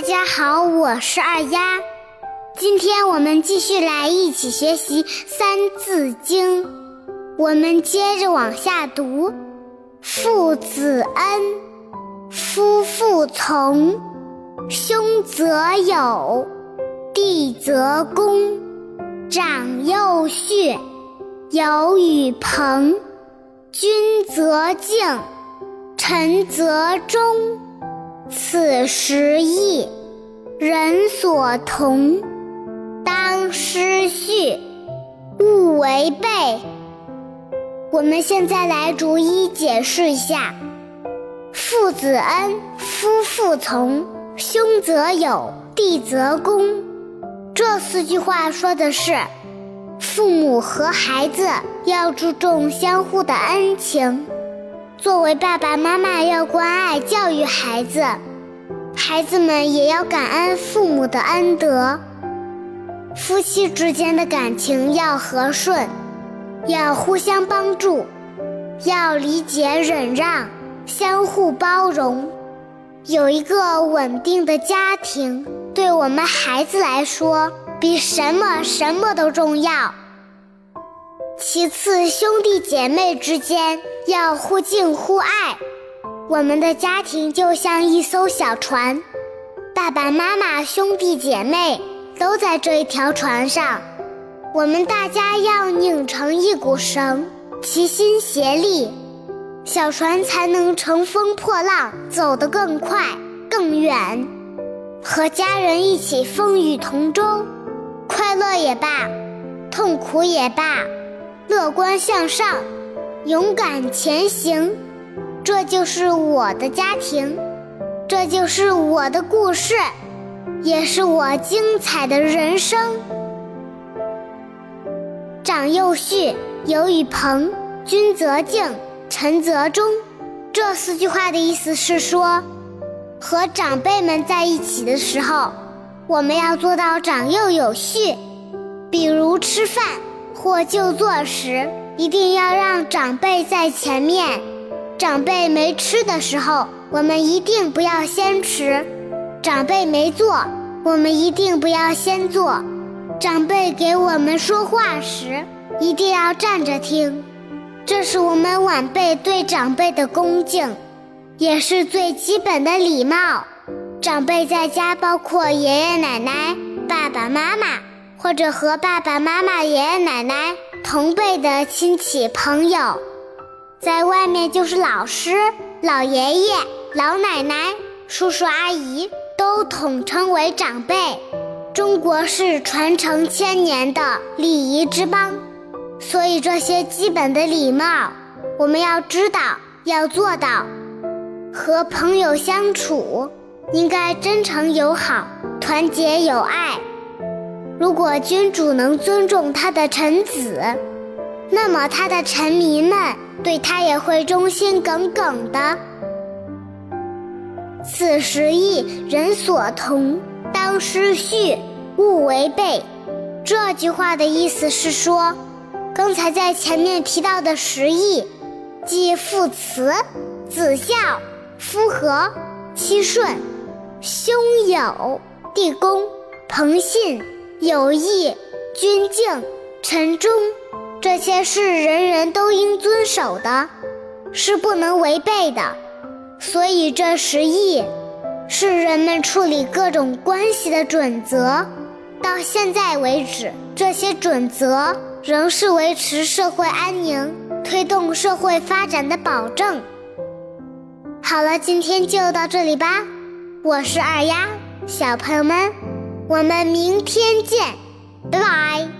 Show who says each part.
Speaker 1: 大家好，我是二丫。今天我们继续来一起学习《三字经》，我们接着往下读：父子恩，夫妇从，兄则友，弟则恭，长幼序，友与朋，君则敬，臣则忠。此时义，人所同。当失序，勿违背。我们现在来逐一解释一下：父子恩，夫妇从，兄则友，弟则恭。这四句话说的是，父母和孩子要注重相互的恩情。作为爸爸妈妈，要关爱教育孩子，孩子们也要感恩父母的恩德。夫妻之间的感情要和顺，要互相帮助，要理解忍让，相互包容。有一个稳定的家庭，对我们孩子来说，比什么什么都重要。其次，兄弟姐妹之间要互敬互爱。我们的家庭就像一艘小船，爸爸妈妈、兄弟姐妹都在这一条船上。我们大家要拧成一股绳，齐心协力，小船才能乘风破浪，走得更快更远。和家人一起风雨同舟，快乐也罢，痛苦也罢。乐观向上，勇敢前行，这就是我的家庭，这就是我的故事，也是我精彩的人生。长幼序，友与朋，君则敬，臣则忠。这四句话的意思是说，和长辈们在一起的时候，我们要做到长幼有序，比如吃饭。或就坐时，一定要让长辈在前面。长辈没吃的时候，我们一定不要先吃；长辈没坐，我们一定不要先坐；长辈给我们说话时，一定要站着听。这是我们晚辈对长辈的恭敬，也是最基本的礼貌。长辈在家包括爷爷奶奶、爸爸妈妈。或者和爸爸妈妈、爷爷奶奶同辈的亲戚朋友，在外面就是老师、老爷爷、老奶奶、叔叔阿姨，都统称为长辈。中国是传承千年的礼仪之邦，所以这些基本的礼貌我们要知道、要做到。和朋友相处，应该真诚友好、团结友爱。如果君主能尊重他的臣子，那么他的臣民们对他也会忠心耿耿的。此时义，人所同，当失序，勿违背。这句话的意思是说，刚才在前面提到的十义，即父慈、子孝、夫和、妻顺、兄友、弟恭、朋信。友谊、君敬、臣忠，这些是人人都应遵守的，是不能违背的。所以这十义是人们处理各种关系的准则。到现在为止，这些准则仍是维持社会安宁、推动社会发展的保证。好了，今天就到这里吧。我是二丫，小朋友们。我们明天见拜拜。